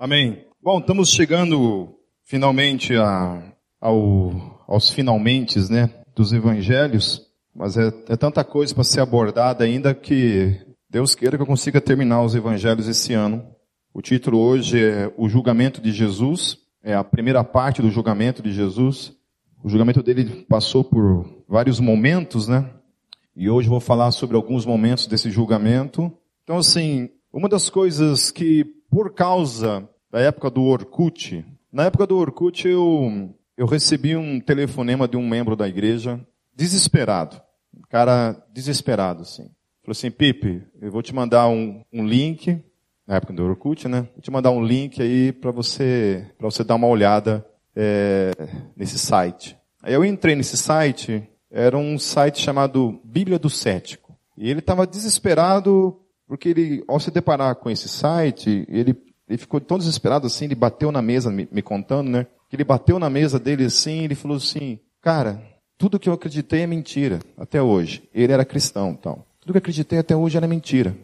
Amém. Bom, estamos chegando finalmente a, ao, aos finalmente, né, dos evangelhos, mas é, é tanta coisa para ser abordada ainda que Deus queira que eu consiga terminar os evangelhos esse ano. O título hoje é O Julgamento de Jesus, é a primeira parte do julgamento de Jesus. O julgamento dele passou por vários momentos, né? E hoje vou falar sobre alguns momentos desse julgamento. Então, assim, uma das coisas que por causa da época do Orkut. Na época do Orkut eu, eu recebi um telefonema de um membro da igreja, desesperado. Um cara desesperado, assim. Falou assim, Pipe, eu vou te mandar um, um link, na época do Orkut, né? Vou te mandar um link aí para você, para você dar uma olhada é, nesse site. Aí eu entrei nesse site, era um site chamado Bíblia do Cético. E ele estava desesperado porque ele, ao se deparar com esse site, ele, ele ficou tão desesperado assim, ele bateu na mesa, me, me contando, né? Que ele bateu na mesa dele assim, ele falou assim, cara, tudo que eu acreditei é mentira, até hoje. Ele era cristão, então. Tudo que eu acreditei até hoje era mentira.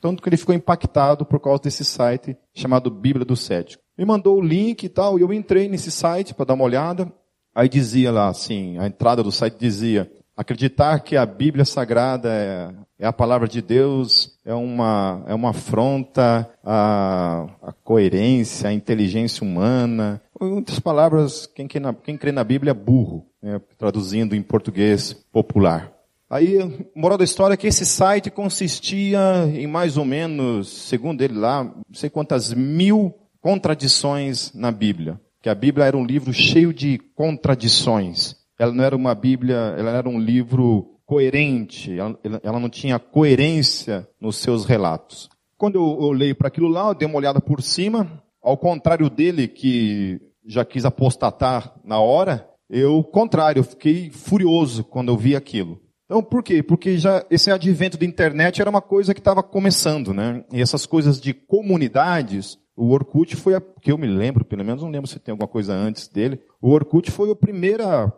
Tanto que ele ficou impactado por causa desse site chamado Bíblia do Cético. Me mandou o link e tal, e eu entrei nesse site para dar uma olhada. Aí dizia lá assim, a entrada do site dizia, acreditar que a Bíblia Sagrada é é a palavra de Deus, é uma, é uma afronta à, à coerência, à inteligência humana. Muitas palavras, quem, quem, quem crê na Bíblia é burro, né, traduzindo em português popular. Aí, moral da história é que esse site consistia em mais ou menos, segundo ele lá, não sei quantas mil contradições na Bíblia. Que a Bíblia era um livro cheio de contradições. Ela não era uma Bíblia, ela era um livro coerente, ela, ela, não tinha coerência nos seus relatos. Quando eu, leio para aquilo lá, eu dei uma olhada por cima, ao contrário dele, que já quis apostatar na hora, eu, contrário, eu fiquei furioso quando eu vi aquilo. Então, por quê? Porque já esse advento da internet era uma coisa que estava começando, né? E essas coisas de comunidades, o Orkut foi a, que eu me lembro, pelo menos não lembro se tem alguma coisa antes dele. O Orkut foi a primeira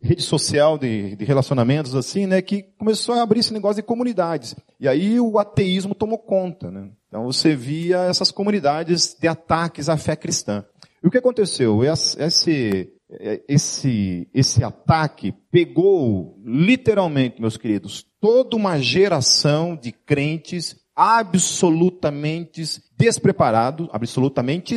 rede social de, de, relacionamentos assim, né, que começou a abrir esse negócio de comunidades. E aí o ateísmo tomou conta, né? Então você via essas comunidades de ataques à fé cristã. E o que aconteceu? Esse, esse, esse ataque pegou literalmente, meus queridos, toda uma geração de crentes absolutamente despreparados, absolutamente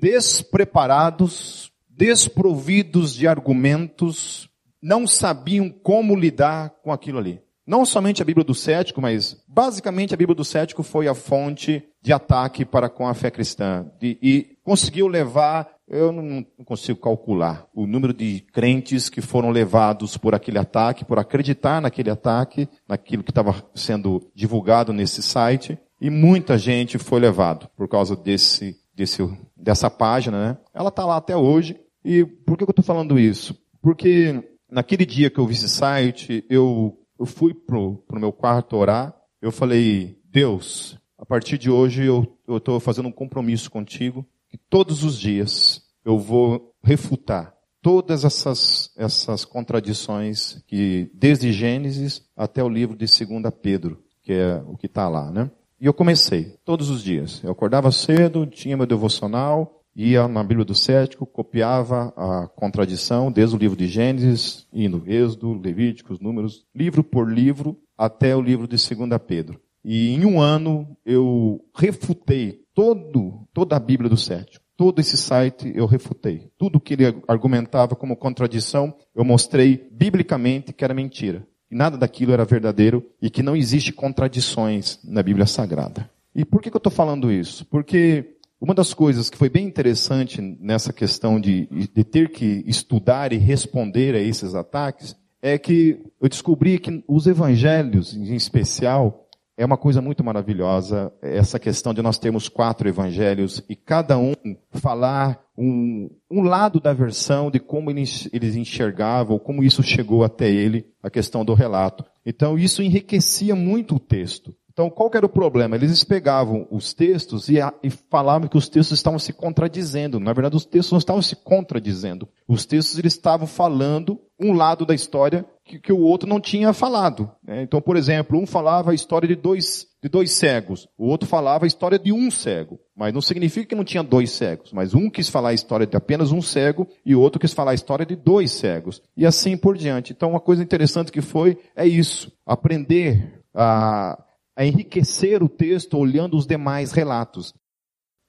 despreparados desprovidos de argumentos, não sabiam como lidar com aquilo ali. Não somente a Bíblia do Cético, mas basicamente a Bíblia do Cético foi a fonte de ataque para com a fé cristã. E, e conseguiu levar, eu não consigo calcular, o número de crentes que foram levados por aquele ataque, por acreditar naquele ataque, naquilo que estava sendo divulgado nesse site. E muita gente foi levado por causa desse, desse, dessa página, né? Ela está lá até hoje. E por que eu estou falando isso? Porque naquele dia que eu vi esse site, eu, eu fui pro, pro meu quarto orar, eu falei, Deus, a partir de hoje eu estou fazendo um compromisso contigo, que todos os dias eu vou refutar todas essas, essas contradições que, desde Gênesis até o livro de 2 Pedro, que é o que está lá, né? E eu comecei, todos os dias. Eu acordava cedo, tinha meu devocional, ia na Bíblia do Cético, copiava a contradição desde o livro de Gênesis, indo Êxodo, Levíticos, Números, livro por livro, até o livro de 2 Pedro. E em um ano eu refutei todo, toda a Bíblia do Cético. Todo esse site eu refutei. Tudo que ele argumentava como contradição, eu mostrei biblicamente que era mentira. E nada daquilo era verdadeiro e que não existe contradições na Bíblia Sagrada. E por que, que eu estou falando isso? Porque uma das coisas que foi bem interessante nessa questão de, de ter que estudar e responder a esses ataques é que eu descobri que os evangelhos, em especial, é uma coisa muito maravilhosa, essa questão de nós termos quatro evangelhos e cada um falar um, um lado da versão de como eles, eles enxergavam, como isso chegou até ele, a questão do relato. Então isso enriquecia muito o texto. Então, qual era o problema? Eles pegavam os textos e, a, e, falavam que os textos estavam se contradizendo. Na verdade, os textos não estavam se contradizendo. Os textos eles estavam falando um lado da história que, que o outro não tinha falado. Né? Então, por exemplo, um falava a história de dois, de dois cegos. O outro falava a história de um cego. Mas não significa que não tinha dois cegos. Mas um quis falar a história de apenas um cego e o outro quis falar a história de dois cegos. E assim por diante. Então uma coisa interessante que foi é isso. Aprender a, a enriquecer o texto olhando os demais relatos.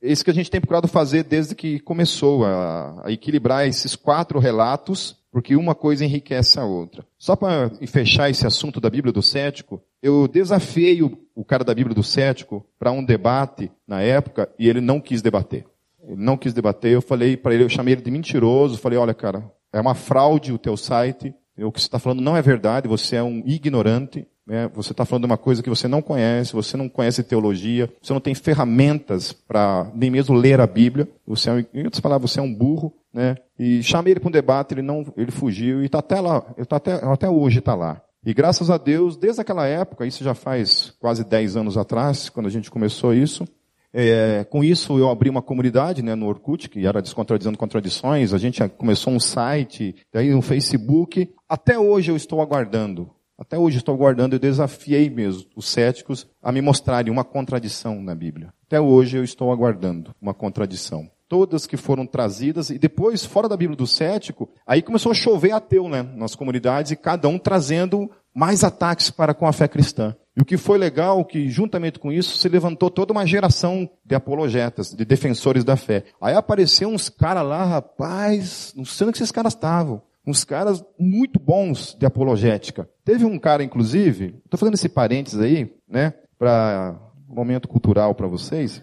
Isso que a gente tem procurado fazer desde que começou a, a equilibrar esses quatro relatos, porque uma coisa enriquece a outra. Só para fechar esse assunto da Bíblia do cético, eu desafiei o, o cara da Bíblia do cético para um debate na época e ele não quis debater. Ele não quis debater. Eu falei para ele, eu chamei ele de mentiroso. Falei, olha, cara, é uma fraude o teu site. O que você está falando não é verdade. Você é um ignorante. Né? Você está falando de uma coisa que você não conhece, você não conhece teologia, você não tem ferramentas para nem mesmo ler a Bíblia. Você é, em outras palavras, você é um burro, né? E chamei ele para um debate, ele não, ele fugiu e está até lá, tá até, até hoje está lá. E graças a Deus, desde aquela época, isso já faz quase 10 anos atrás, quando a gente começou isso, é, com isso eu abri uma comunidade né, no Orkut, que era Descontradizando Contradições, a gente começou um site, daí no Facebook, até hoje eu estou aguardando até hoje estou guardando, eu desafiei mesmo os céticos a me mostrarem uma contradição na Bíblia. Até hoje eu estou aguardando uma contradição. Todas que foram trazidas, e depois, fora da Bíblia do cético, aí começou a chover ateu, né, nas comunidades, e cada um trazendo mais ataques para com a fé cristã. E o que foi legal, que juntamente com isso se levantou toda uma geração de apologetas, de defensores da fé. Aí apareceu uns caras lá, rapaz, não sei onde esses caras estavam uns caras muito bons de apologética. Teve um cara, inclusive, estou fazendo esse parênteses aí, né, para um momento cultural para vocês.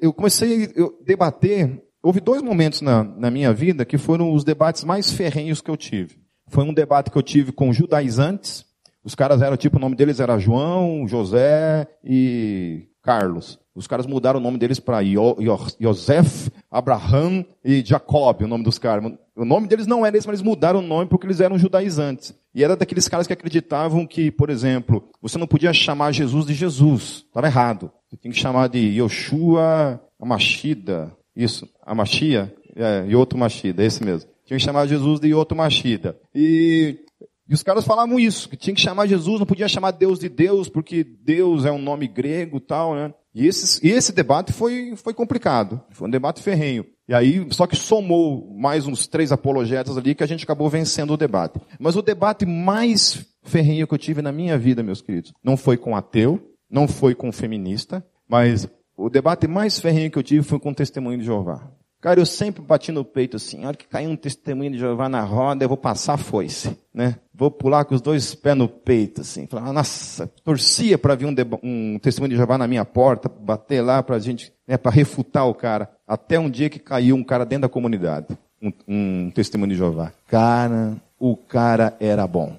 Eu comecei a debater, houve dois momentos na, na minha vida que foram os debates mais ferrenhos que eu tive. Foi um debate que eu tive com judaizantes, os caras eram, tipo, o nome deles era João, José e Carlos. Os caras mudaram o nome deles para Yosef, Abraham e Jacob, o nome dos caras. O nome deles não era esse, mas eles mudaram o nome porque eles eram judaizantes. E era daqueles caras que acreditavam que, por exemplo, você não podia chamar Jesus de Jesus. Estava errado. Você tem que chamar de Yoshua Amashida. Isso, Amashia? É, Yoto Mashida, é esse mesmo. Tinha que chamar Jesus de Yoto Mashida. E e os caras falavam isso, que tinha que chamar Jesus, não podia chamar Deus de Deus, porque Deus é um nome grego tal, né? E esse, esse debate foi, foi complicado, foi um debate ferrenho. E aí, só que somou mais uns três apologetas ali que a gente acabou vencendo o debate. Mas o debate mais ferrenho que eu tive na minha vida, meus queridos, não foi com ateu, não foi com feminista, mas o debate mais ferrenho que eu tive foi com o testemunho de Jeová. Cara, eu sempre bati no peito assim, a hora que cair um testemunho de Jeová na roda, eu vou passar a foice, né? Vou pular com os dois pés no peito, assim. Falar, nossa, torcia para vir um, um, testemunho de Jeová na minha porta, bater lá pra gente, né, para refutar o cara. Até um dia que caiu um cara dentro da comunidade, um, um testemunho de Jeová. Cara, o cara era bom.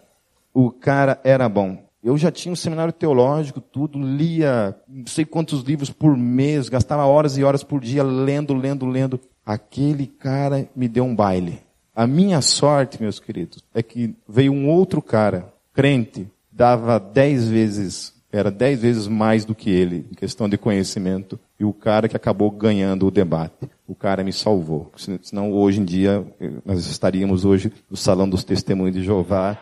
O cara era bom. Eu já tinha um seminário teológico, tudo, lia não sei quantos livros por mês, gastava horas e horas por dia lendo, lendo, lendo. Aquele cara me deu um baile. A minha sorte, meus queridos, é que veio um outro cara, crente, dava dez vezes, era dez vezes mais do que ele, em questão de conhecimento, e o cara que acabou ganhando o debate. O cara me salvou. Senão, hoje em dia, nós estaríamos hoje no Salão dos Testemunhos de Jeová.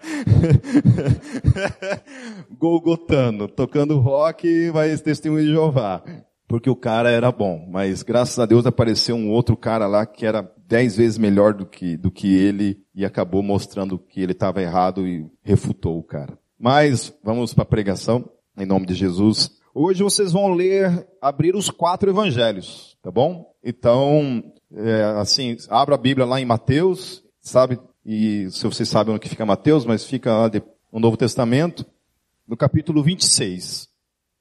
Golgotano, tocando rock, mas testemunho de Jeová porque o cara era bom. Mas graças a Deus apareceu um outro cara lá que era dez vezes melhor do que, do que ele e acabou mostrando que ele estava errado e refutou o cara. Mas vamos para a pregação, em nome de Jesus. Hoje vocês vão ler, abrir os quatro evangelhos, tá bom? Então, é, assim, abra a Bíblia lá em Mateus, sabe? E se vocês sabem onde fica Mateus, mas fica lá no Novo Testamento, no capítulo 26.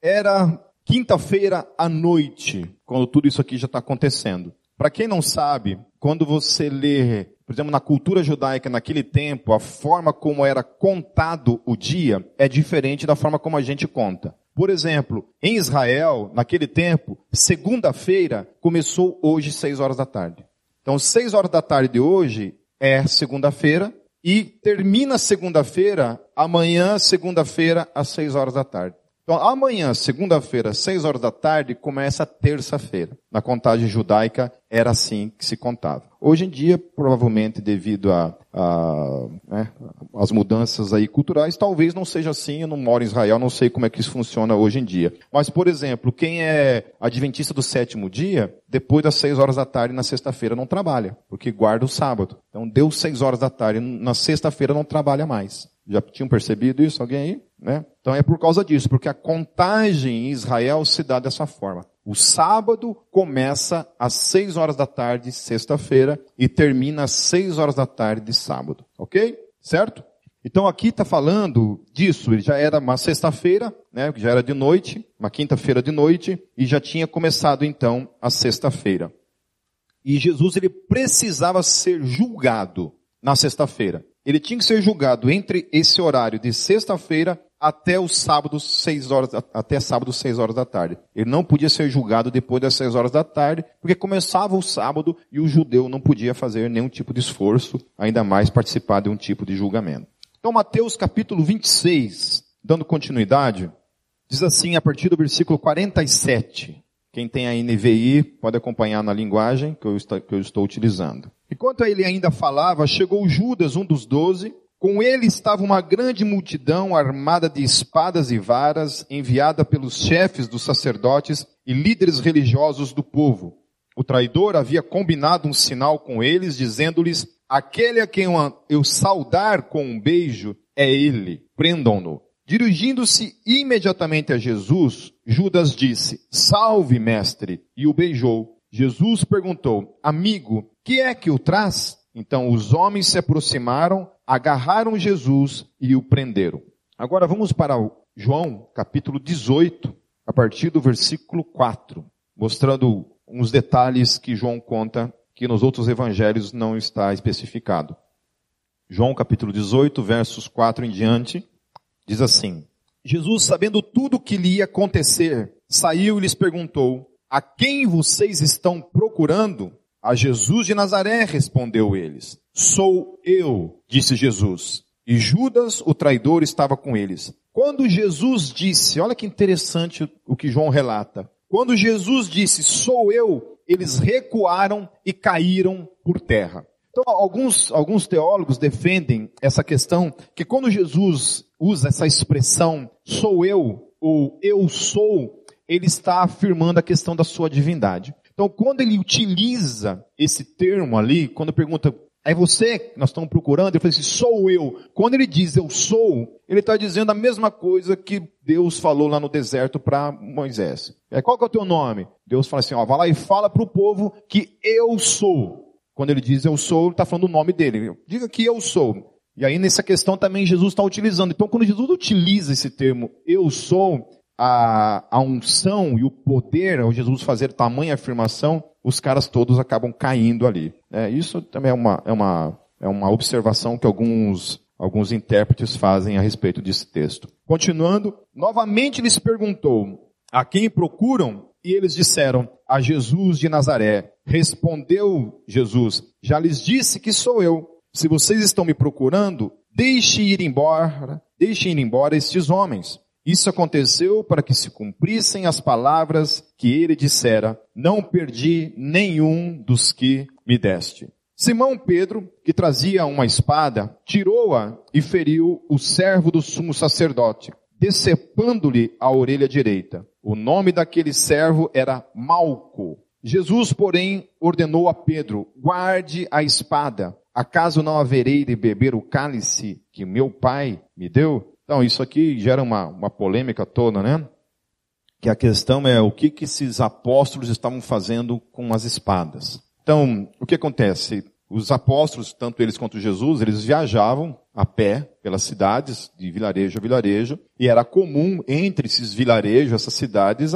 Era quinta-feira à noite, quando tudo isso aqui já está acontecendo. Para quem não sabe, quando você lê, por exemplo, na cultura judaica naquele tempo, a forma como era contado o dia é diferente da forma como a gente conta. Por exemplo, em Israel, naquele tempo, segunda-feira começou hoje seis horas da tarde. Então, seis horas da tarde de hoje é segunda-feira e termina segunda-feira, amanhã, segunda-feira, às seis horas da tarde. Então, amanhã, segunda-feira, seis horas da tarde, começa a terça-feira. Na contagem judaica, era assim que se contava. Hoje em dia, provavelmente devido a, a né, as mudanças aí culturais, talvez não seja assim, eu não moro em Israel, não sei como é que isso funciona hoje em dia. Mas, por exemplo, quem é adventista do sétimo dia, depois das seis horas da tarde na sexta-feira não trabalha, porque guarda o sábado. Então deu seis horas da tarde, na sexta-feira não trabalha mais. Já tinham percebido isso? Alguém aí? Né? Então é por causa disso, porque a contagem em Israel se dá dessa forma. O sábado começa às seis horas da tarde, sexta-feira, e termina às seis horas da tarde de sábado. Ok? Certo? Então aqui está falando disso. Ele já era uma sexta-feira, né? Já era de noite, uma quinta-feira de noite, e já tinha começado então a sexta-feira. E Jesus ele precisava ser julgado na sexta-feira ele tinha que ser julgado entre esse horário de sexta-feira até o sábado, seis horas, até sábado, seis horas da tarde. Ele não podia ser julgado depois das seis horas da tarde, porque começava o sábado e o judeu não podia fazer nenhum tipo de esforço, ainda mais participar de um tipo de julgamento. Então, Mateus capítulo 26, dando continuidade, diz assim a partir do versículo 47. Quem tem a NVI pode acompanhar na linguagem que eu, que eu estou utilizando. Enquanto ele ainda falava, chegou Judas, um dos doze. Com ele estava uma grande multidão armada de espadas e varas, enviada pelos chefes dos sacerdotes e líderes religiosos do povo. O traidor havia combinado um sinal com eles, dizendo-lhes, aquele a quem eu saudar com um beijo é ele, prendam-no. Dirigindo-se imediatamente a Jesus, Judas disse, salve mestre, e o beijou. Jesus perguntou, amigo, que é que o traz? Então os homens se aproximaram, agarraram Jesus e o prenderam. Agora vamos para João, capítulo 18, a partir do versículo 4, mostrando uns detalhes que João conta que nos outros evangelhos não está especificado. João capítulo 18, versos 4 em diante, diz assim: Jesus, sabendo tudo o que lhe ia acontecer, saiu e lhes perguntou: A quem vocês estão procurando? A Jesus de Nazaré, respondeu eles. Sou eu, disse Jesus. E Judas, o traidor, estava com eles. Quando Jesus disse, olha que interessante o que João relata. Quando Jesus disse, sou eu, eles recuaram e caíram por terra. Então, alguns, alguns teólogos defendem essa questão que quando Jesus usa essa expressão, sou eu, ou eu sou, ele está afirmando a questão da sua divindade. Então, quando ele utiliza esse termo ali, quando pergunta, é você que nós estamos procurando? Ele fala assim, sou eu. Quando ele diz eu sou, ele está dizendo a mesma coisa que Deus falou lá no deserto para Moisés. É, qual que é o teu nome? Deus fala assim, ó, vai lá e fala para o povo que eu sou. Quando ele diz eu sou, ele está falando o nome dele. Diga que eu sou. E aí nessa questão também Jesus está utilizando. Então quando Jesus utiliza esse termo eu sou, a, a unção e o poder ao Jesus fazer tamanha afirmação, os caras todos acabam caindo ali. É, isso também é uma, é, uma, é uma observação que alguns, alguns intérpretes fazem a respeito desse texto. Continuando, novamente lhes perguntou, a quem procuram? E eles disseram, a Jesus de Nazaré. Respondeu Jesus, já lhes disse que sou eu. Se vocês estão me procurando, deixe ir embora, deixem ir embora estes homens isso aconteceu para que se cumprissem as palavras que ele dissera, não perdi nenhum dos que me deste. Simão Pedro, que trazia uma espada, tirou-a e feriu o servo do sumo sacerdote, decepando-lhe a orelha direita. O nome daquele servo era Malco. Jesus, porém, ordenou a Pedro, guarde a espada. Acaso não haverei de beber o cálice que meu pai me deu? Então, isso aqui gera uma, uma polêmica toda, né? Que a questão é o que, que esses apóstolos estavam fazendo com as espadas. Então, o que acontece? Os apóstolos, tanto eles quanto Jesus, eles viajavam a pé pelas cidades, de vilarejo a vilarejo, e era comum entre esses vilarejos, essas cidades,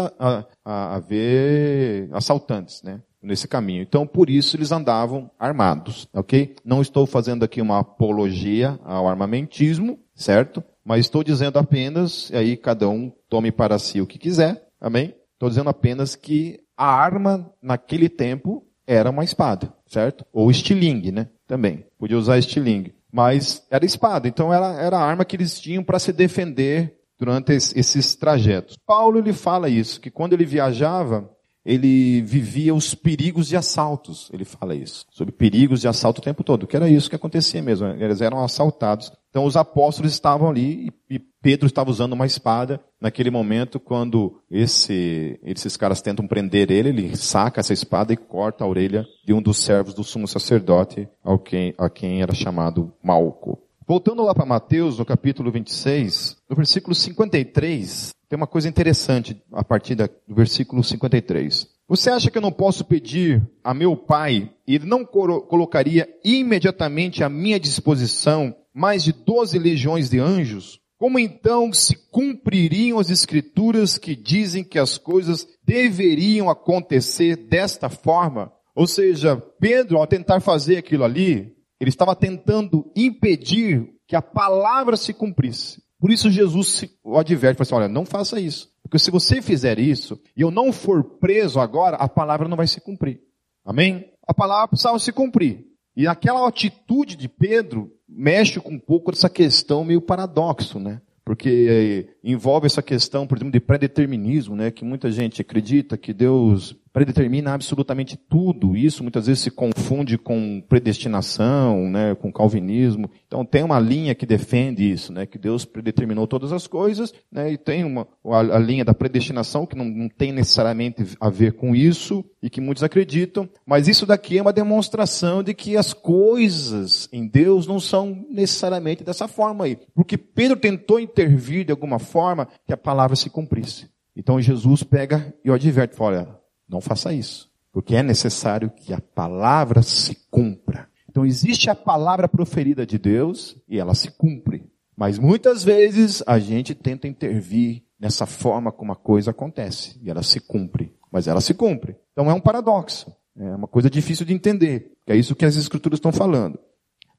haver assaltantes, né? Nesse caminho. Então, por isso eles andavam armados, ok? Não estou fazendo aqui uma apologia ao armamentismo, certo? Mas estou dizendo apenas, e aí cada um tome para si o que quiser, amém? Estou dizendo apenas que a arma naquele tempo era uma espada, certo? Ou estilingue, né? Também. Podia usar estilingue. Mas era espada, então era, era a arma que eles tinham para se defender durante esses trajetos. Paulo ele fala isso, que quando ele viajava, ele vivia os perigos de assaltos. Ele fala isso. Sobre perigos de assalto o tempo todo. Que era isso que acontecia mesmo. Eles eram assaltados. Então os apóstolos estavam ali e Pedro estava usando uma espada. Naquele momento, quando esse, esses caras tentam prender ele, ele saca essa espada e corta a orelha de um dos servos do sumo sacerdote, ao quem, a quem era chamado Malco. Voltando lá para Mateus, no capítulo 26, no versículo 53, tem uma coisa interessante a partir do versículo 53. Você acha que eu não posso pedir a meu pai e ele não colocaria imediatamente à minha disposição mais de doze legiões de anjos? Como então se cumpririam as escrituras que dizem que as coisas deveriam acontecer desta forma? Ou seja, Pedro, ao tentar fazer aquilo ali, ele estava tentando impedir que a palavra se cumprisse. Por isso Jesus o adverte, fala assim, olha, não faça isso. Porque se você fizer isso, e eu não for preso agora, a palavra não vai se cumprir. Amém? A palavra precisava se cumprir. E aquela atitude de Pedro mexe com um pouco dessa questão meio paradoxo, né? Porque eh, envolve essa questão, por exemplo, de pré-determinismo, né? Que muita gente acredita que Deus predetermina absolutamente tudo. Isso muitas vezes se confunde com predestinação, né, com calvinismo. Então tem uma linha que defende isso, né, que Deus predeterminou todas as coisas, né, e tem uma a, a linha da predestinação que não, não, tem necessariamente a ver com isso e que muitos acreditam. Mas isso daqui é uma demonstração de que as coisas em Deus não são necessariamente dessa forma aí, porque Pedro tentou intervir de alguma forma que a palavra se cumprisse. Então Jesus pega e o adverte, fala, não faça isso. Porque é necessário que a palavra se cumpra. Então existe a palavra proferida de Deus e ela se cumpre. Mas muitas vezes a gente tenta intervir nessa forma como a coisa acontece. E ela se cumpre. Mas ela se cumpre. Então é um paradoxo. É uma coisa difícil de entender. Que é isso que as escrituras estão falando.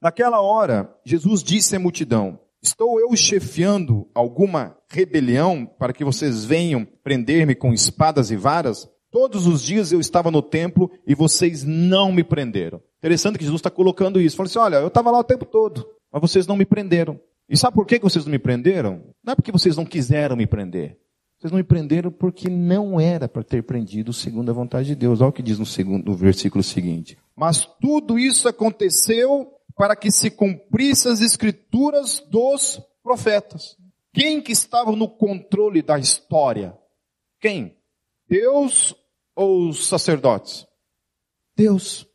Naquela hora, Jesus disse à multidão, Estou eu chefiando alguma rebelião para que vocês venham prender-me com espadas e varas? Todos os dias eu estava no templo e vocês não me prenderam. Interessante que Jesus está colocando isso. Falou assim, olha, eu estava lá o tempo todo, mas vocês não me prenderam. E sabe por que vocês não me prenderam? Não é porque vocês não quiseram me prender. Vocês não me prenderam porque não era para ter prendido segundo a vontade de Deus. Olha o que diz no, segundo, no versículo seguinte. Mas tudo isso aconteceu para que se cumprissem as escrituras dos profetas. Quem que estava no controle da história? Quem? Deus ou os sacerdotes? Deus.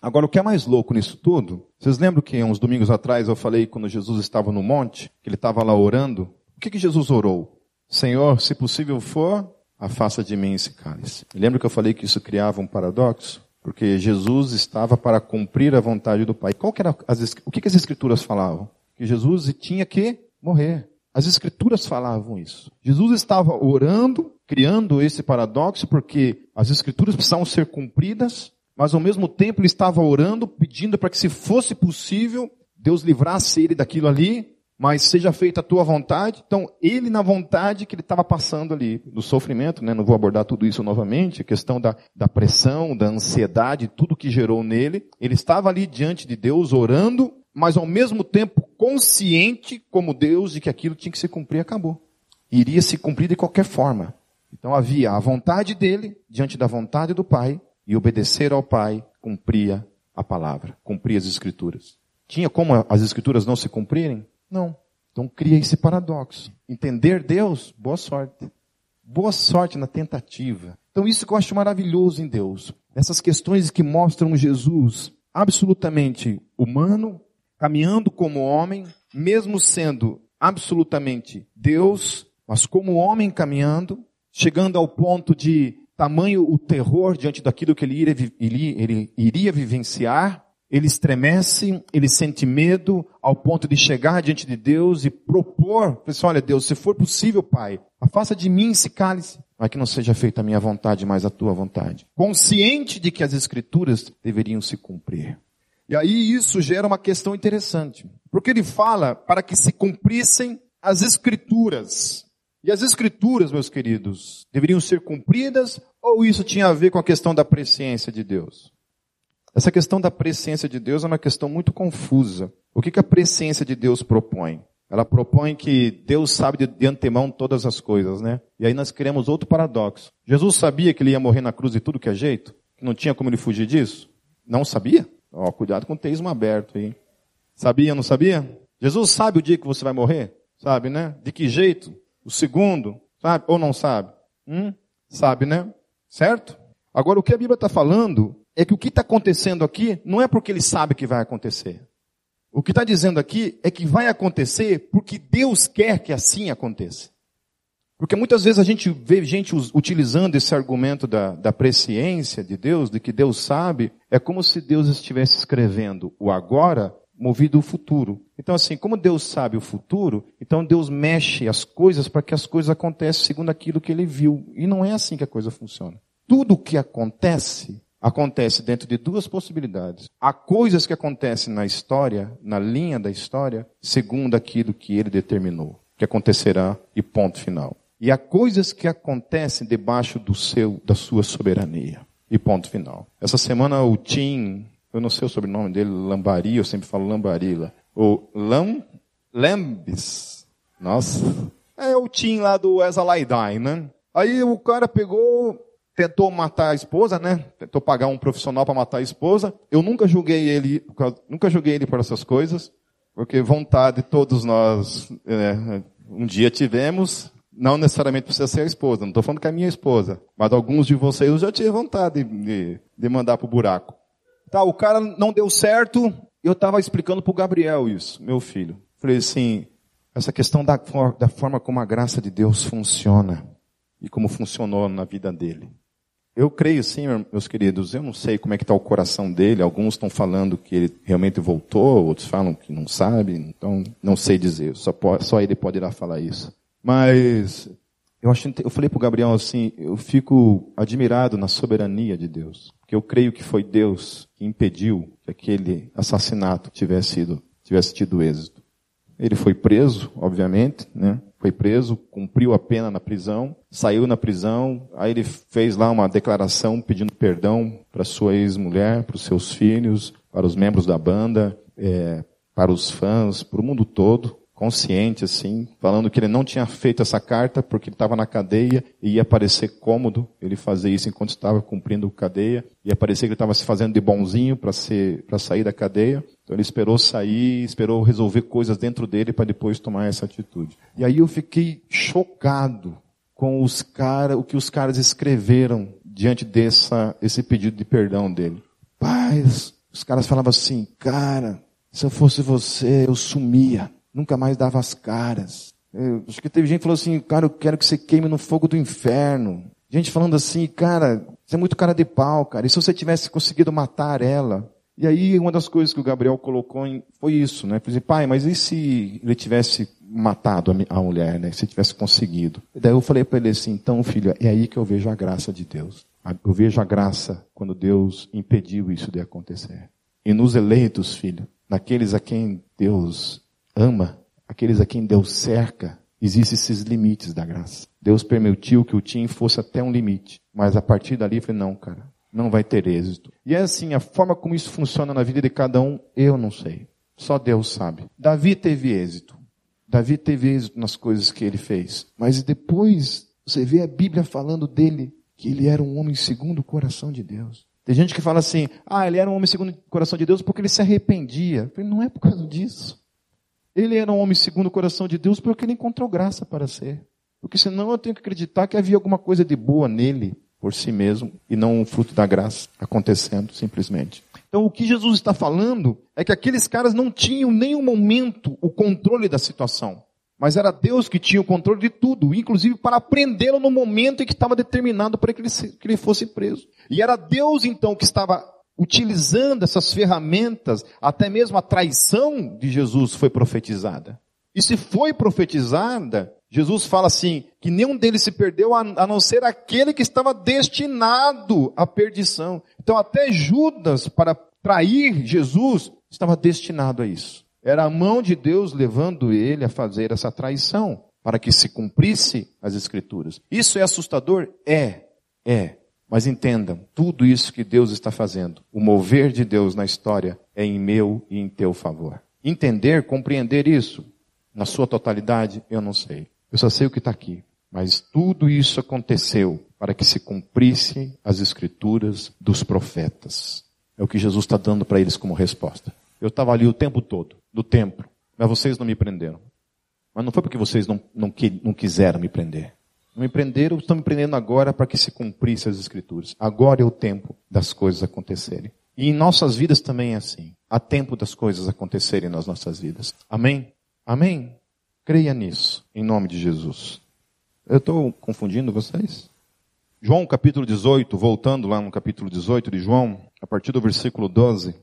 Agora, o que é mais louco nisso tudo? Vocês lembram que uns domingos atrás eu falei quando Jesus estava no monte, que ele estava lá orando? O que, que Jesus orou? Senhor, se possível for, afasta de mim esse cálice. Lembra que eu falei que isso criava um paradoxo? Porque Jesus estava para cumprir a vontade do Pai. Qual que era as, o que, que as escrituras falavam? Que Jesus tinha que morrer. As escrituras falavam isso. Jesus estava orando, criando esse paradoxo, porque as escrituras precisavam ser cumpridas, mas ao mesmo tempo ele estava orando, pedindo para que se fosse possível, Deus livrasse ele daquilo ali, mas seja feita a tua vontade. Então, ele na vontade que ele estava passando ali, do sofrimento, né? não vou abordar tudo isso novamente, a questão da, da pressão, da ansiedade, tudo que gerou nele, ele estava ali diante de Deus orando, mas ao mesmo tempo consciente como Deus de que aquilo tinha que se cumprir e acabou. Iria se cumprir de qualquer forma. Então havia a vontade dele diante da vontade do Pai e obedecer ao Pai cumpria a palavra, cumpria as escrituras. Tinha como as escrituras não se cumprirem? Não. Então cria esse paradoxo. Entender Deus, boa sorte. Boa sorte na tentativa. Então isso que eu acho maravilhoso em Deus. Essas questões que mostram Jesus absolutamente humano, caminhando como homem, mesmo sendo absolutamente Deus, mas como homem caminhando, chegando ao ponto de tamanho o terror diante daquilo que ele iria, ele, ele iria vivenciar, ele estremece, ele sente medo ao ponto de chegar diante de Deus e propor, pessoal, olha Deus, se for possível, Pai, afasta de mim esse cálice, mas que não seja feita a minha vontade, mas a tua vontade. Consciente de que as escrituras deveriam se cumprir. E aí isso gera uma questão interessante. Porque ele fala para que se cumprissem as escrituras. E as escrituras, meus queridos, deveriam ser cumpridas ou isso tinha a ver com a questão da presciência de Deus? Essa questão da presciência de Deus é uma questão muito confusa. O que, que a presciência de Deus propõe? Ela propõe que Deus sabe de, antemão todas as coisas, né? E aí nós criamos outro paradoxo. Jesus sabia que ele ia morrer na cruz de tudo que é jeito? Que não tinha como ele fugir disso? Não sabia? Ó, cuidado com o teísmo aberto aí. Sabia, não sabia? Jesus sabe o dia que você vai morrer? Sabe, né? De que jeito? O segundo? Sabe? Ou não sabe? Hum? Sabe, né? Certo? Agora, o que a Bíblia está falando é que o que está acontecendo aqui não é porque ele sabe que vai acontecer. O que está dizendo aqui é que vai acontecer porque Deus quer que assim aconteça. Porque muitas vezes a gente vê gente utilizando esse argumento da, da presciência de Deus, de que Deus sabe, é como se Deus estivesse escrevendo o agora movido o futuro. Então assim, como Deus sabe o futuro, então Deus mexe as coisas para que as coisas aconteçam segundo aquilo que ele viu. E não é assim que a coisa funciona. Tudo o que acontece acontece dentro de duas possibilidades. Há coisas que acontecem na história, na linha da história, segundo aquilo que ele determinou, que acontecerá e ponto final. E há coisas que acontecem debaixo do seu, da sua soberania. E ponto final. Essa semana o Tim, eu não sei o sobrenome dele, Lambari, eu sempre falo Lambarila. O Lam, Lambis. Nossa. É o Tim lá do Ezalaidai, né? Aí o cara pegou, tentou matar a esposa, né? Tentou pagar um profissional para matar a esposa. Eu nunca julguei ele, nunca julguei ele por essas coisas, porque vontade todos nós é, um dia tivemos. Não necessariamente precisa ser a esposa. Não estou falando que é a minha esposa, mas alguns de vocês eu já tive vontade de, de mandar pro buraco. Tá, o cara não deu certo. Eu estava explicando para o Gabriel isso, meu filho. Falei assim, essa questão da, da forma como a graça de Deus funciona e como funcionou na vida dele. Eu creio sim, meus queridos, eu não sei como é que está o coração dele, alguns estão falando que ele realmente voltou, outros falam que não sabe, então não sei dizer, só, só ele pode ir lá falar isso. Mas eu, acho, eu falei para o Gabriel assim, eu fico admirado na soberania de Deus, porque eu creio que foi Deus que impediu que aquele assassinato tivesse, sido, tivesse tido êxito. Ele foi preso, obviamente, né? foi preso, cumpriu a pena na prisão, saiu na prisão, aí ele fez lá uma declaração pedindo perdão para sua ex-mulher, para os seus filhos, para os membros da banda, é, para os fãs, para o mundo todo, consciente assim, falando que ele não tinha feito essa carta porque ele estava na cadeia e ia parecer cômodo ele fazer isso enquanto estava cumprindo cadeia, ia parecer que ele estava se fazendo de bonzinho para sair da cadeia. Então ele esperou sair, esperou resolver coisas dentro dele para depois tomar essa atitude. E aí eu fiquei chocado com os caras, o que os caras escreveram diante dessa, esse pedido de perdão dele. Paz, os caras falavam assim, cara, se eu fosse você, eu sumia, nunca mais dava as caras. Eu, acho que teve gente que falou assim, cara, eu quero que você queime no fogo do inferno. Gente falando assim, cara, você é muito cara de pau, cara. E se você tivesse conseguido matar ela? E aí, uma das coisas que o Gabriel colocou em, foi isso, né? Falei, pai, mas e se ele tivesse matado a, a mulher, né? Se tivesse conseguido? E daí eu falei para ele assim, então, filho, é aí que eu vejo a graça de Deus. Eu vejo a graça quando Deus impediu isso de acontecer. E nos eleitos, filho, naqueles a quem Deus ama, aqueles a quem Deus cerca, existem esses limites da graça. Deus permitiu que o Tim fosse até um limite. Mas a partir dali, eu falei, não, cara, não vai ter êxito. E é assim, a forma como isso funciona na vida de cada um, eu não sei. Só Deus sabe. Davi teve êxito. Davi teve êxito nas coisas que ele fez. Mas depois você vê a Bíblia falando dele, que ele era um homem segundo o coração de Deus. Tem gente que fala assim, ah, ele era um homem segundo o coração de Deus porque ele se arrependia. Falei, não é por causa disso. Ele era um homem segundo o coração de Deus porque ele encontrou graça para ser. Porque senão eu tenho que acreditar que havia alguma coisa de boa nele por si mesmo e não um fruto da graça acontecendo simplesmente. Então o que Jesus está falando é que aqueles caras não tinham nenhum momento o controle da situação. Mas era Deus que tinha o controle de tudo, inclusive para prendê-lo no momento em que estava determinado para que ele, que ele fosse preso. E era Deus então que estava utilizando essas ferramentas, até mesmo a traição de Jesus foi profetizada. E se foi profetizada, Jesus fala assim, que nenhum deles se perdeu a, não ser aquele que estava destinado à perdição. Então até Judas, para trair Jesus, estava destinado a isso. Era a mão de Deus levando ele a fazer essa traição, para que se cumprisse as escrituras. Isso é assustador? É, é. Mas entendam, tudo isso que Deus está fazendo, o mover de Deus na história, é em meu e em teu favor. Entender, compreender isso, Na sua totalidade, eu não sei. Eu só sei o que está aqui. Mas tudo isso aconteceu para que se cumprisse as escrituras dos profetas. É o que Jesus está dando para eles como resposta. Eu estava ali o tempo todo, no templo, mas vocês não me prenderam. Mas não foi porque vocês não, não, não quiseram me prender. Não me estão me prendendo agora para que se cumprisse as escrituras. Agora é o tempo das coisas acontecerem. E em nossas vidas também é assim. Há tempo das coisas acontecerem nas nossas vidas. Amém? Amém? Creia nisso, em nome de Jesus. Eu estou confundindo vocês? João capítulo 18, voltando lá no capítulo 18 de João, a partir do versículo 12.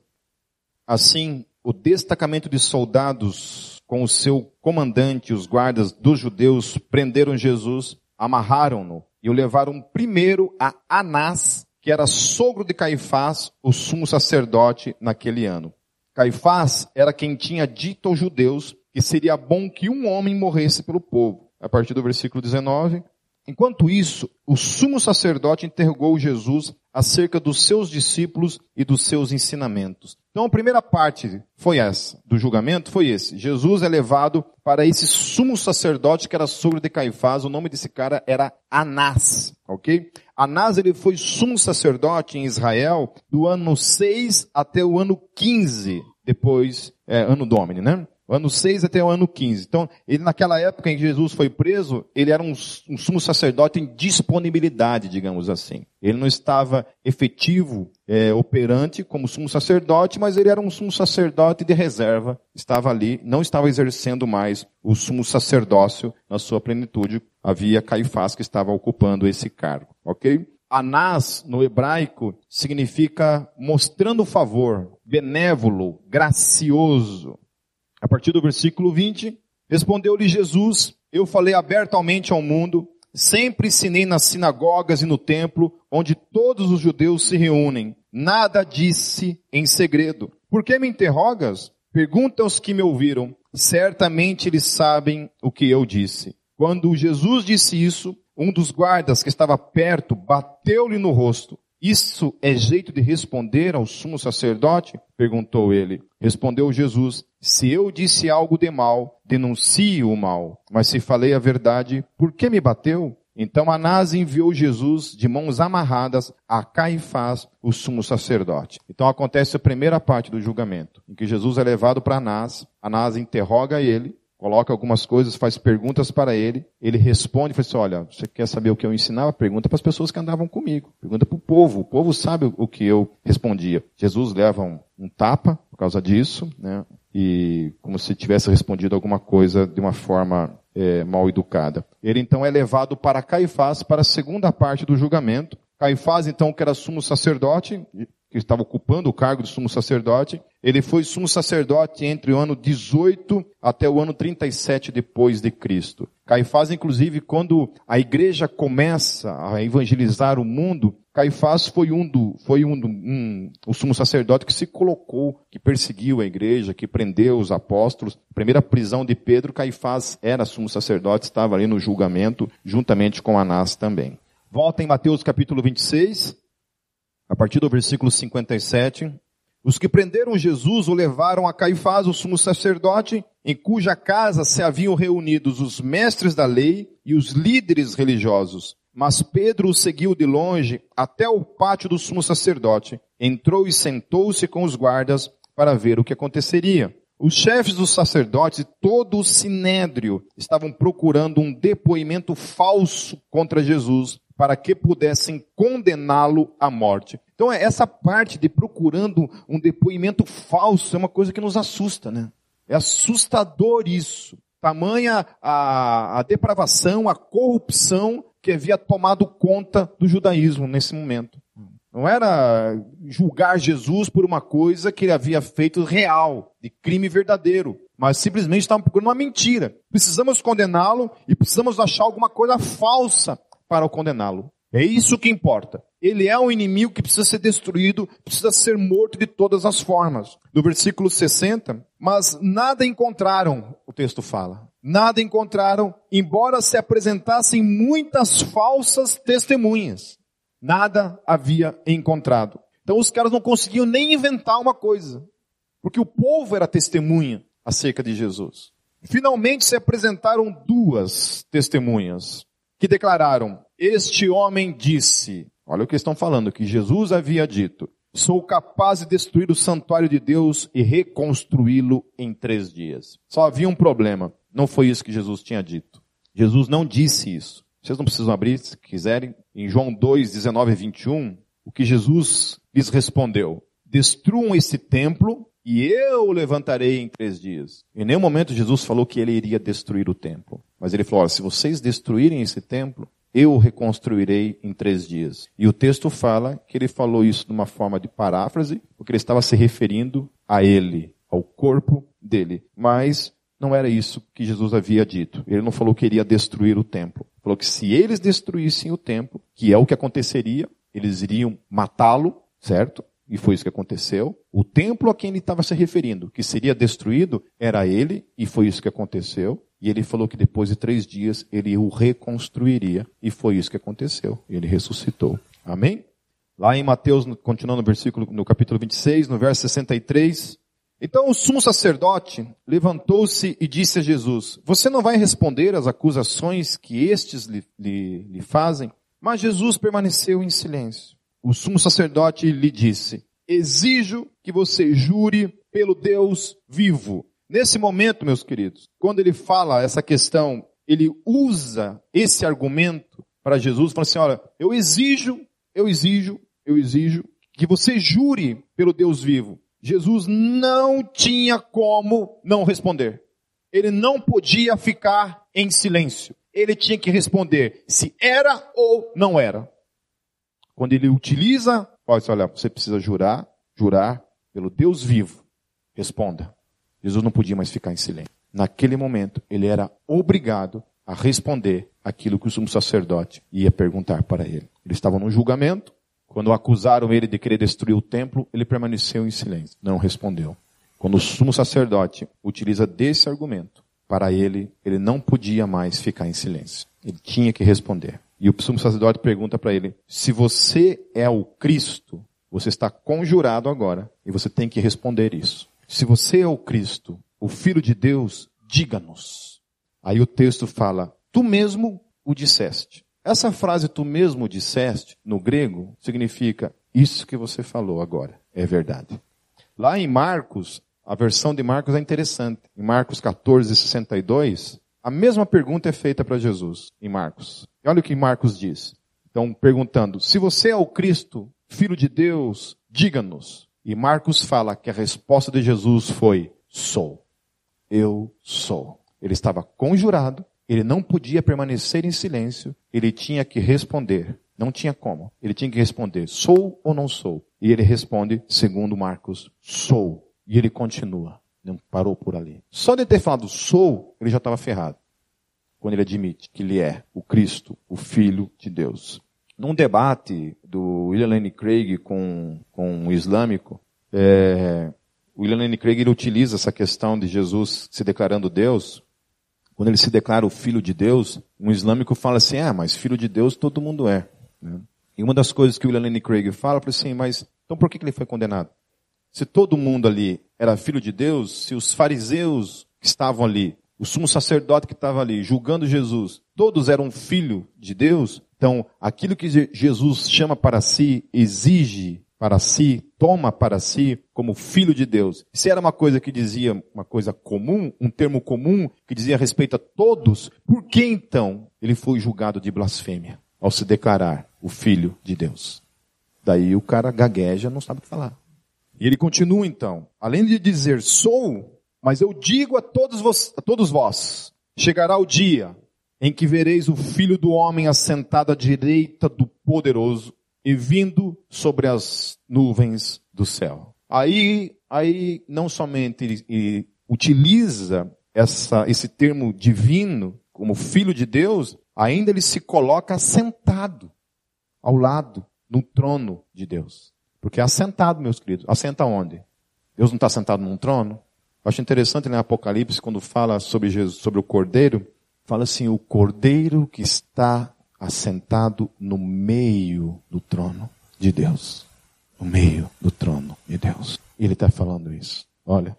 Assim, o destacamento de soldados com o seu comandante, os guardas dos judeus, prenderam Jesus, amarraram-no e o levaram primeiro a Anás, que era sogro de Caifás, o sumo sacerdote naquele ano. Caifás era quem tinha dito aos judeus que seria bom que um homem morresse pelo povo. A partir do versículo 19. Enquanto isso, o sumo sacerdote interrogou Jesus acerca dos seus discípulos e dos seus ensinamentos. Então a primeira parte foi essa, do julgamento foi esse. Jesus é levado para esse sumo sacerdote que era sogro de Caifás, o nome desse cara era Anás, ok? Anás ele foi sumo sacerdote em Israel do ano 6 até o ano 15, depois, é, ano Domini, né? Ano 6 até o ano 15. Então, ele naquela época em que Jesus foi preso, ele era um, um, sumo sacerdote em disponibilidade, digamos assim. Ele não estava efetivo, é, operante como sumo sacerdote, mas ele era um sumo sacerdote de reserva. Estava ali, não estava exercendo mais o sumo sacerdócio na sua plenitude. Havia Caifás que estava ocupando esse cargo, ok? Anás, no hebraico, significa mostrando favor, benévolo, gracioso. A partir do versículo 20, respondeu-lhe Jesus, eu falei abertamente ao mundo, sempre ensinei nas sinagogas e no templo, onde todos os judeus se reúnem. Nada disse em segredo. Por que me interrogas? Pergunta aos que me ouviram. Certamente eles sabem o que eu disse. Quando Jesus disse isso, um dos guardas que estava perto bateu-lhe no rosto. Isso é jeito de responder ao sumo sacerdote? Perguntou ele. Respondeu Jesus, se eu disse algo de mal, denuncie o mal. Mas se falei a verdade, por que me bateu? Então Anás enviou Jesus de mãos amarradas a Caifás, o sumo sacerdote. Então acontece a primeira parte do julgamento, em que Jesus é levado para Anás, Anás interroga ele, coloca algumas coisas, faz perguntas para ele, ele responde, fala assim, olha, você quer saber o que eu ensinava? Pergunta para as pessoas que andavam comigo, pergunta para o povo, o povo sabe o que eu respondia. Jesus leva um, um tapa por causa disso, né? E como se tivesse respondido alguma coisa de uma forma é, mal educada. Ele então é levado para Caifás para a segunda parte do julgamento. Caifás então que era sumo sacerdote, que estava ocupando o cargo de sumo sacerdote, ele foi sumo sacerdote entre o ano 18 até o ano 37 depois de Cristo. Caifás, inclusive, quando a igreja começa a evangelizar o mundo, Caifás foi um do, foi um, do, um o sumo sacerdote que se colocou, que perseguiu a igreja, que prendeu os apóstolos. primeira prisão de Pedro, Caifás era sumo sacerdote, estava ali no julgamento, juntamente com Anás também. Volta em Mateus capítulo 26, a partir do versículo 57, os que prenderam Jesus o levaram a Caifás, o sumo sacerdote, em cuja casa se haviam reunidos os mestres da lei e os líderes religiosos. Mas Pedro o seguiu de longe até o pátio do sumo sacerdote. Entrou e sentou-se com os guardas para ver o que aconteceria. Os chefes dos sacerdotes e todo o sinédrio estavam procurando um depoimento falso contra Jesus para que pudessem condená-lo à morte. Então essa parte de procurando um depoimento falso é uma coisa que nos assusta, né? É assustador isso. Tamanha a, a depravação, a corrupção que havia tomado conta do judaísmo nesse momento. Não era julgar Jesus por uma coisa que ele havia feito real, de crime verdadeiro, mas simplesmente estavam procurando uma mentira. Precisamos condená-lo e precisamos achar alguma coisa falsa para condená-lo. É isso que importa. Ele é um inimigo que precisa ser destruído, precisa ser morto de todas as formas. Do versículo 60, mas nada encontraram, o texto fala. Nada encontraram, embora se apresentassem muitas falsas testemunhas. Nada havia encontrado. Então os caras não conseguiam nem inventar uma coisa. Porque o povo era testemunha acerca de Jesus. Finalmente se apresentaram duas testemunhas que declararam: Este homem disse, olha o que estão falando, que Jesus havia dito: Sou capaz de destruir o santuário de Deus e reconstruí-lo em três dias. Só havia um problema. Não foi isso que Jesus tinha dito. Jesus não disse isso. Vocês não precisam abrir, se quiserem. Em João 2, 19 e 21, o que Jesus lhes respondeu: Destruam esse templo e eu o levantarei em três dias. Em nenhum momento Jesus falou que ele iria destruir o templo. Mas ele falou, se vocês destruírem esse templo, eu o reconstruirei em três dias. E o texto fala que ele falou isso de uma forma de paráfrase, porque ele estava se referindo a ele, ao corpo dele. Mas não era isso que Jesus havia dito. Ele não falou que iria destruir o templo. Falou que se eles destruíssem o templo, que é o que aconteceria, eles iriam matá-lo, certo? E foi isso que aconteceu. O templo a quem ele estava se referindo, que seria destruído, era ele, e foi isso que aconteceu. E ele falou que depois de três dias ele o reconstruiria, e foi isso que aconteceu. Ele ressuscitou. Amém? Lá em Mateus, continuando no versículo, no capítulo 26, no verso 63, então o sumo sacerdote levantou-se e disse a Jesus, você não vai responder às acusações que estes lhe, lhe, lhe fazem? Mas Jesus permaneceu em silêncio. O sumo sacerdote lhe disse, exijo que você jure pelo Deus vivo. Nesse momento, meus queridos, quando ele fala essa questão, ele usa esse argumento para Jesus, fala assim, olha, eu exijo, eu exijo, eu exijo que você jure pelo Deus vivo. Jesus não tinha como não responder. Ele não podia ficar em silêncio. Ele tinha que responder se era ou não era. Quando ele utiliza, pode olha, você precisa jurar, jurar pelo Deus vivo. Responda. Jesus não podia mais ficar em silêncio. Naquele momento, ele era obrigado a responder aquilo que o sumo sacerdote ia perguntar para ele. Eles estavam no julgamento. Quando acusaram ele de querer destruir o templo, ele permaneceu em silêncio. Não respondeu. Quando o sumo sacerdote utiliza desse argumento, para ele, ele não podia mais ficar em silêncio. Ele tinha que responder. E o sumo sacerdote pergunta para ele: se você é o Cristo, você está conjurado agora e você tem que responder isso. Se você é o Cristo, o Filho de Deus, diga-nos. Aí o texto fala: tu mesmo o disseste. Essa frase tu mesmo disseste, no grego, significa isso que você falou agora. É verdade. Lá em Marcos, a versão de Marcos é interessante. Em Marcos 14, 62, a mesma pergunta é feita para Jesus, em Marcos. E olha o que Marcos diz. Então, perguntando, se você é o Cristo, Filho de Deus, diga-nos. E Marcos fala que a resposta de Jesus foi, sou. Eu sou. Ele estava conjurado, ele não podia permanecer em silêncio, ele tinha que responder. Não tinha como. Ele tinha que responder, sou ou não sou? E ele responde, segundo Marcos, sou. E ele continua. Não parou por ali. Só de ter falado sou, ele já estava ferrado. Quando ele admite que ele é o Cristo, o Filho de Deus. Num debate do William Lane Craig com, com o islâmico, é, William Lane Craig ele utiliza essa questão de Jesus se declarando Deus. Quando ele se declara o Filho de Deus, um islâmico fala assim, ah, mas Filho de Deus todo mundo é. Né? E uma das coisas que o William Lane Craig fala, fala assim, mas então por que ele foi condenado? Se todo mundo ali era filho de Deus, se os fariseus que estavam ali, o sumo sacerdote que estava ali julgando Jesus, todos eram filho de Deus, então aquilo que Jesus chama para si, exige para si, toma para si como filho de Deus. Se era uma coisa que dizia uma coisa comum, um termo comum que dizia respeito a todos, por que então ele foi julgado de blasfêmia ao se declarar o filho de Deus? Daí o cara gagueja, não sabe o que falar. E ele continua então, além de dizer sou, mas eu digo a todos vós, a todos vós, chegará o dia em que vereis o filho do homem assentado à direita do poderoso e vindo sobre as nuvens do céu. Aí, aí não somente ele, utiliza essa, esse termo divino como filho de Deus, ainda ele se coloca assentado ao lado, no trono de Deus. Porque é assentado, meus queridos. Assenta onde? Deus não está sentado num trono? Eu acho interessante no Apocalipse, quando fala sobre Jesus, sobre o Cordeiro, fala assim, o Cordeiro que está assentado no meio do trono de Deus. No meio do trono de Deus. Ele está falando isso. Olha,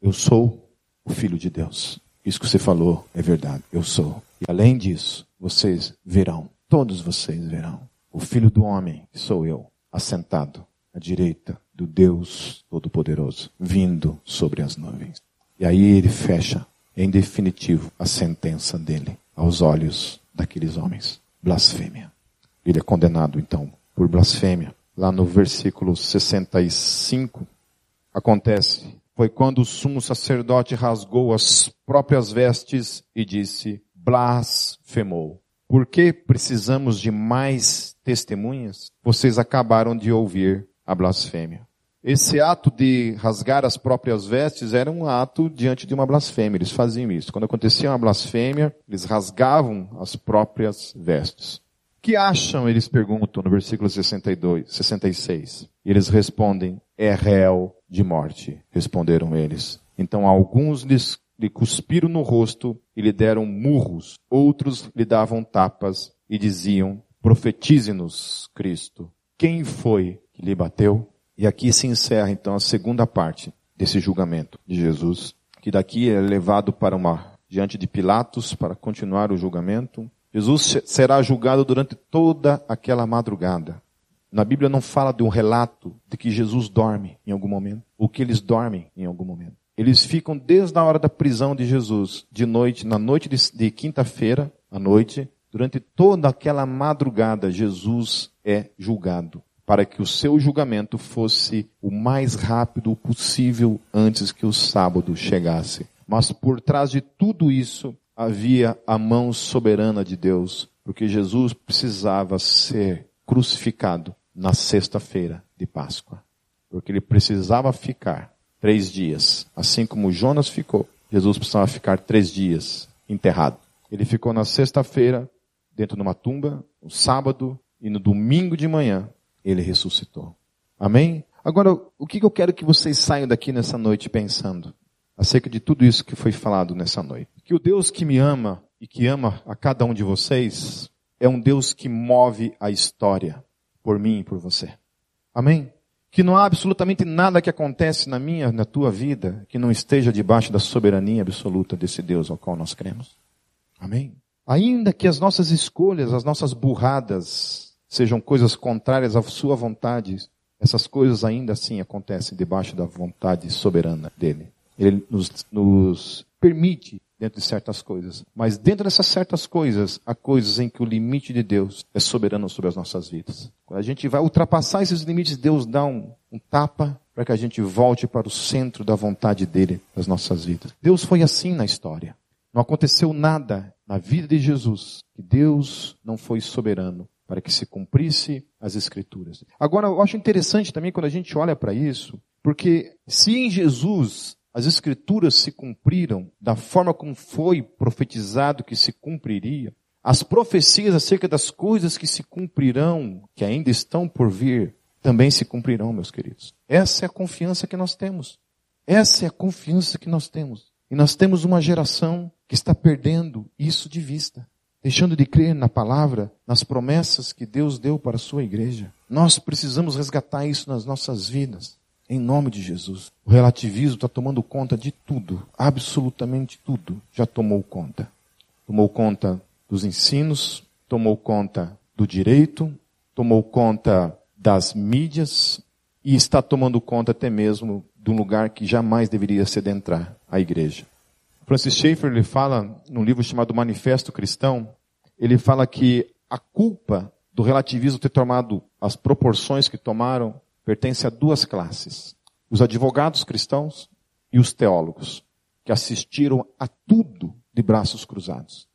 eu sou o Filho de Deus. Isso que você falou é verdade, eu sou. E além disso, vocês verão, todos vocês verão, o Filho do Homem, que sou eu, assentado à direita do Deus Todo-Poderoso, vindo sobre as nuvens. E aí ele fecha, em definitivo, a sentença dele aos olhos daqueles homens. Blasfêmia. Ele é condenado, então, por blasfêmia. Lá no versículo 65, acontece, foi quando o sumo sacerdote rasgou as próprias vestes e disse, blasfemou. Por que precisamos de mais testemunhas? Vocês acabaram de ouvir a blasfêmia. Esse ato de rasgar as próprias vestes era um ato diante de uma blasfêmia. Eles faziam isso. Quando acontecia uma blasfêmia, eles rasgavam as próprias vestes. Que acham? Eles perguntam no versículo 62, 66. E eles respondem: é réu de morte. Responderam eles. Então alguns lhes lhe cuspiram no rosto e lhe deram murros. Outros lhe davam tapas e diziam, profetize-nos, Cristo. Quem foi que lhe bateu? E aqui se encerra então a segunda parte desse julgamento de Jesus, que daqui é levado para uma, diante de Pilatos para continuar o julgamento. Jesus será julgado durante toda aquela madrugada. Na Bíblia não fala de um relato de que Jesus dorme em algum momento, ou que eles dormem em algum momento. Eles ficam desde a hora da prisão de Jesus, de noite, na noite de, de quinta-feira, à noite, durante toda aquela madrugada, Jesus é julgado, para que o seu julgamento fosse o mais rápido possível antes que o sábado chegasse. Mas por trás de tudo isso havia a mão soberana de Deus, porque Jesus precisava ser crucificado na sexta-feira de Páscoa. Porque ele precisava ficar três dias. Assim como Jonas ficou, Jesus precisava ficar três dias enterrado. Ele ficou na sexta-feira, dentro de uma tumba, no sábado, e no domingo de manhã, ele ressuscitou. Amém? Agora, o que eu quero que vocês saiam daqui nessa noite pensando? Acerca de tudo isso que foi falado nessa noite. Que o Deus que me ama e que ama a cada um de vocês é um Deus que move a história por mim e por você. Amém? que não há absolutamente nada que acontece na minha, na tua vida, que não esteja debaixo da soberania absoluta desse Deus ao qual nós cremos. Amém? Ainda que as nossas escolhas, as nossas burradas, sejam coisas contrárias à sua vontade, essas coisas ainda assim acontecem debaixo da vontade soberana dele. Ele nos, nos permite dentro de certas coisas. Mas dentro dessas certas coisas, há coisas em que o limite de Deus é soberano sobre as nossas vidas. Quando a gente vai ultrapassar esses limites, Deus dá um, um tapa para que a gente volte para o centro da vontade dele nas nossas vidas. Deus foi assim na história. Não aconteceu nada na vida de Jesus que Deus não foi soberano para que se cumprisse as escrituras. Agora, eu acho interessante também quando a gente olha para isso, porque se em Jesus as escrituras se cumpriram da forma como foi profetizado que se cumpriria. As profecias acerca das coisas que se cumprirão, que ainda estão por vir, também se cumprirão, meus queridos. Essa é a confiança que nós temos. Essa é a confiança que nós temos. E nós temos uma geração que está perdendo isso de vista, deixando de crer na palavra, nas promessas que Deus deu para a sua igreja. Nós precisamos resgatar isso nas nossas vidas. Em nome de Jesus. O relativismo está tomando conta de tudo, absolutamente tudo já tomou conta. Tomou conta dos ensinos, tomou conta do direito, tomou conta das mídias e está tomando conta até mesmo de um lugar que jamais deveria se adentrar, a igreja. Francis Schaeffer ele fala num livro chamado Manifesto Cristão, ele fala que a culpa do relativismo ter tomado as proporções que tomaram pertence a duas classes: os advogados cristãos e os teólogos, que assistiram a tudo de braços cruzados.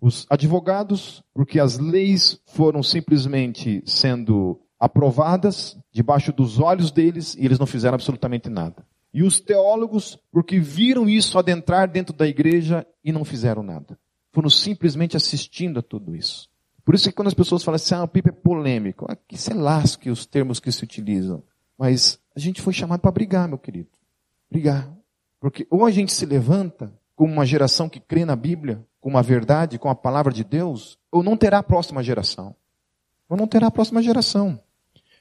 Os advogados, porque as leis foram simplesmente sendo aprovadas debaixo dos olhos deles e eles não fizeram absolutamente nada. E os teólogos, porque viram isso adentrar dentro da igreja e não fizeram nada. Foram simplesmente assistindo a tudo isso. Por isso que quando as pessoas falam assim, ah, o Pipe é polêmico, aqui se lasque os termos que se utilizam. Mas a gente foi chamado para brigar, meu querido. Brigar. Porque ou a gente se levanta como uma geração que crê na Bíblia, com a verdade, com a palavra de Deus, ou não terá a próxima geração. Ou não terá a próxima geração.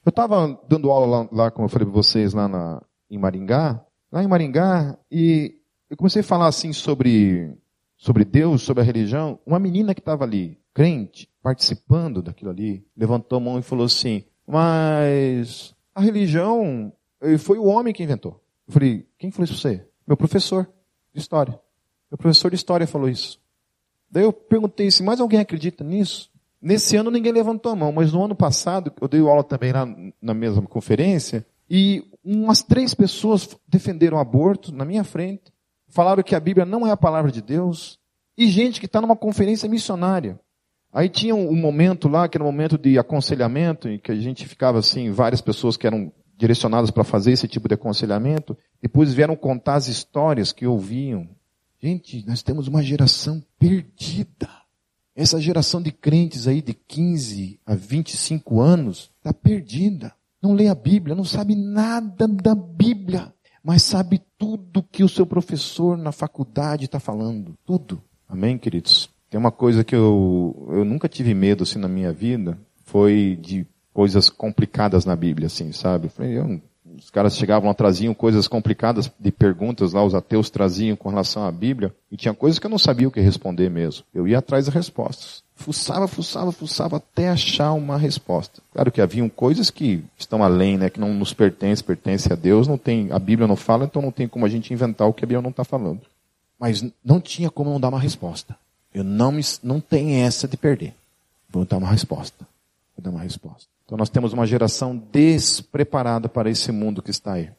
Eu estava dando aula lá, lá, como eu falei para vocês, lá na, em Maringá, lá em Maringá, e eu comecei a falar assim sobre sobre Deus, sobre a religião, uma menina que estava ali, crente, participando daquilo ali, levantou a mão e falou assim: Mas a religião eh, foi o homem que inventou. Eu falei: Quem falou isso pra você? Meu professor de história. Meu professor de história falou isso. Daí eu perguntei se mais alguém acredita nisso. Nesse ano ninguém levantou a mão, mas no ano passado, eu dei aula também lá na mesma conferência, e umas três pessoas defenderam aborto na minha frente, falaram que a Bíblia não é a palavra de Deus, e gente que está numa conferência missionária. Aí tinha um momento lá, que era um momento de aconselhamento, em que a gente ficava assim, várias pessoas que eram direcionadas para fazer esse tipo de aconselhamento, depois vieram contar as histórias que ouviam. Gente, nós temos uma geração perdida. Essa geração de crentes aí de 15 a 25 anos está perdida não lê a Bíblia, não sabe nada da Bíblia, mas sabe tudo que o seu professor na faculdade está falando. Tudo. Amém, queridos? Tem uma coisa que eu, eu nunca tive medo assim na minha vida, foi de coisas complicadas na Bíblia, assim, sabe? Eu os caras chegavam, traziam coisas complicadas de perguntas lá, os ateus traziam com relação à Bíblia, e tinha coisas que eu não sabia o que responder mesmo. Eu ia atrás das respostas fuçava, fuçava, fuçava até achar uma resposta. Claro que haviam coisas que estão além, né, que não nos pertence, pertence a Deus, não tem, a Bíblia não fala, então não tem como a gente inventar o que a Bíblia não está falando. Mas não tinha como não dar uma resposta. Eu não me, não tenho essa de perder. Vou dar uma resposta. Vou dar uma resposta. Então nós temos uma geração despreparada para esse mundo que está aí.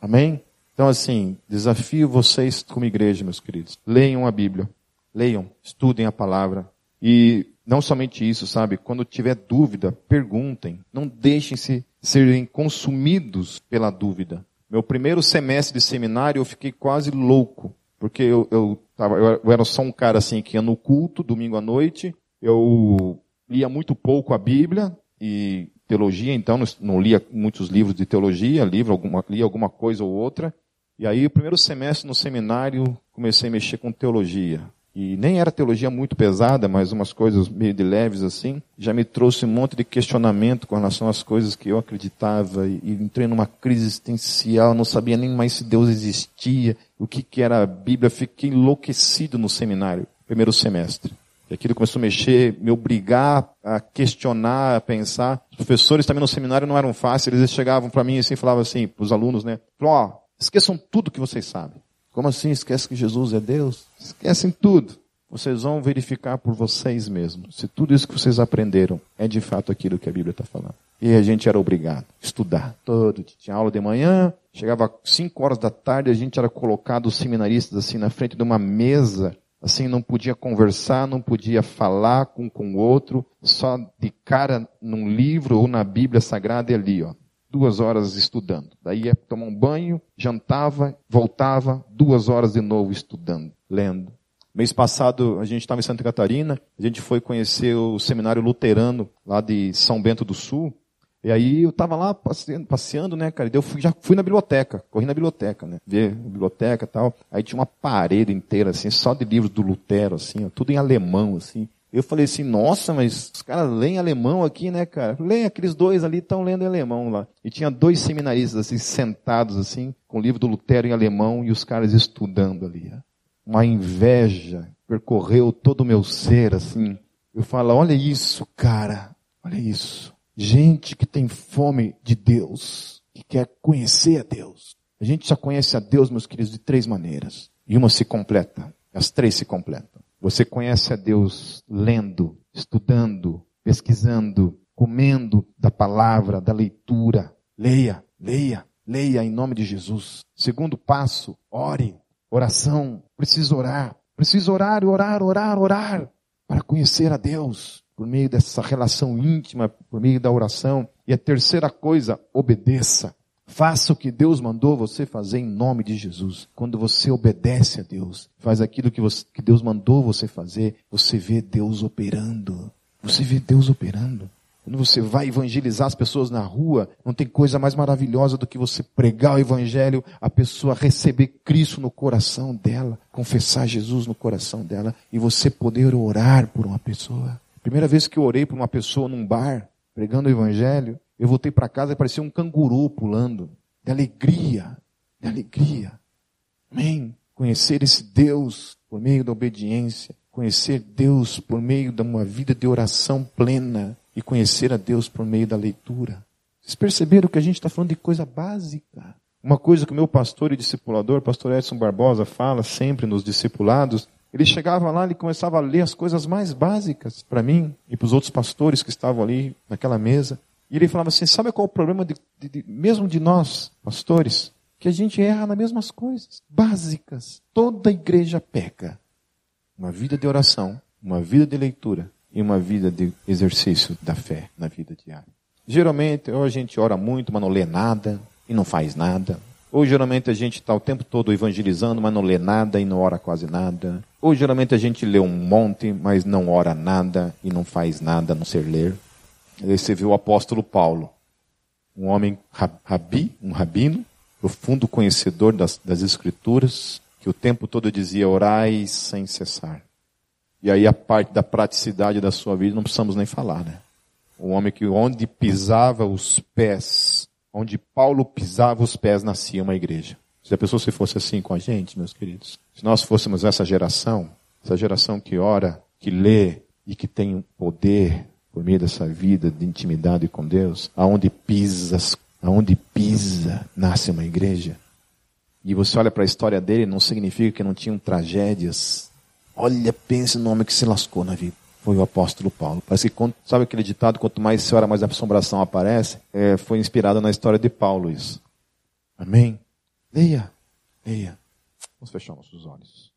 Amém? Então assim, desafio vocês como igreja, meus queridos. Leiam a Bíblia. Leiam, estudem a palavra, e não somente isso, sabe? Quando tiver dúvida, perguntem. Não deixem-se serem consumidos pela dúvida. Meu primeiro semestre de seminário eu fiquei quase louco. Porque eu, eu, tava, eu era só um cara assim que ia no culto, domingo à noite. Eu lia muito pouco a Bíblia e teologia, então não lia muitos livros de teologia, livro, alguma, lia alguma coisa ou outra. E aí, o primeiro semestre no seminário, comecei a mexer com teologia e nem era teologia muito pesada, mas umas coisas meio de leves assim, já me trouxe um monte de questionamento com relação às coisas que eu acreditava e, entrei numa crise existencial, não sabia nem mais se Deus existia, o que, que era a Bíblia, fiquei enlouquecido no seminário, primeiro semestre. E aquilo começou a mexer, me obrigar a questionar, a pensar. Os professores também no seminário não eram fáceis, eles chegavam para mim assim, falavam assim, para os alunos, né? Falavam, ó, esqueçam tudo que vocês sabem. Como assim? Esquece que Jesus é Deus? Esquecem tudo. Vocês vão verificar por vocês mesmos se tudo isso que vocês aprenderam é de fato aquilo que a Bíblia está falando. E a gente era obrigado a estudar todo. Tinha aula de manhã, chegava 5 horas da tarde, a gente era colocado, os seminaristas, assim, na frente de uma mesa, assim, não podia conversar, não podia falar com, com o outro, só de cara num livro ou na Bíblia Sagrada e ali, ó duas horas estudando. Daí ia tomar um banho, jantava, voltava, duas horas de novo estudando, lendo. Mês passado a gente estava em Santa Catarina, a gente foi conhecer o seminário luterano lá de São Bento do Sul. E aí eu estava lá passeando, passeando, né, cara? E eu fui, já fui na biblioteca, corri na biblioteca, né? Ver a biblioteca e tal. Aí tinha uma parede inteira, assim, só de livros do Lutero, assim, ó, tudo em alemão, assim. Eu falei assim, nossa, mas os caras leem alemão aqui, né, cara? Leem, aqueles dois ali estão lendo em alemão lá. E tinha dois seminaristas assim, sentados assim, com o livro do Lutero em alemão e os caras estudando ali. Uma inveja percorreu todo o meu ser, assim. Eu falo, olha isso, cara, olha isso. Gente que tem fome de Deus, que quer conhecer a Deus. A gente só conhece a Deus, meus queridos, de três maneiras. E uma se completa. As três se completam. Você conhece a Deus lendo, estudando, pesquisando, comendo da palavra, da leitura. Leia, leia, leia em nome de Jesus. Segundo passo, ore. Oração. Precisa orar. Precisa orar, orar, orar, orar. Para conhecer a Deus. Por meio dessa relação íntima, por meio da oração. E a terceira coisa, obedeça. Faça o que Deus mandou você fazer em nome de Jesus. Quando você obedece a Deus, faz aquilo que, você, que Deus mandou você fazer, você vê Deus operando. Você vê Deus operando. Quando você vai evangelizar as pessoas na rua, não tem coisa mais maravilhosa do que você pregar o evangelho, a pessoa receber Cristo no coração dela, confessar Jesus no coração dela e você poder orar por uma pessoa. Primeira vez que eu orei por uma pessoa num bar, pregando o evangelho, eu voltei para casa e parecia um canguru pulando. De alegria. De alegria. Amém. Conhecer esse Deus por meio da obediência, conhecer Deus por meio de uma vida de oração plena e conhecer a Deus por meio da leitura. Vocês perceberam que a gente está falando de coisa básica? Uma coisa que o meu pastor e discipulador, pastor Edson Barbosa, fala sempre nos discipulados, ele chegava lá e começava a ler as coisas mais básicas para mim e para os outros pastores que estavam ali naquela mesa. E ele falava assim: sabe qual é o problema de, de, de, mesmo de nós, pastores? Que a gente erra nas mesmas coisas, básicas. Toda igreja peca. Uma vida de oração, uma vida de leitura e uma vida de exercício da fé na vida diária. Geralmente, ou a gente ora muito, mas não lê nada e não faz nada. Ou geralmente a gente está o tempo todo evangelizando, mas não lê nada e não ora quase nada. Ou geralmente a gente lê um monte, mas não ora nada e não faz nada a não ser ler. Aí você o apóstolo Paulo, um homem rabi, um rabino, profundo conhecedor das, das escrituras, que o tempo todo dizia orai sem cessar. E aí a parte da praticidade da sua vida não precisamos nem falar, né? Um homem que onde pisava os pés, onde Paulo pisava os pés, nascia uma igreja. Se a pessoa se fosse assim com a gente, meus queridos, se nós fôssemos essa geração, essa geração que ora, que lê e que tem poder por meio dessa vida de intimidade com Deus, aonde pisas, aonde pisa, nasce uma igreja. E você olha para a história dele, não significa que não tinham tragédias. Olha, pense no homem que se lascou na vida. Foi o apóstolo Paulo. Parece que, sabe aquele ditado, quanto mais se ora, mais a assombração aparece? É, foi inspirado na história de Paulo isso. Amém? Leia, leia. Vamos fechar nossos olhos.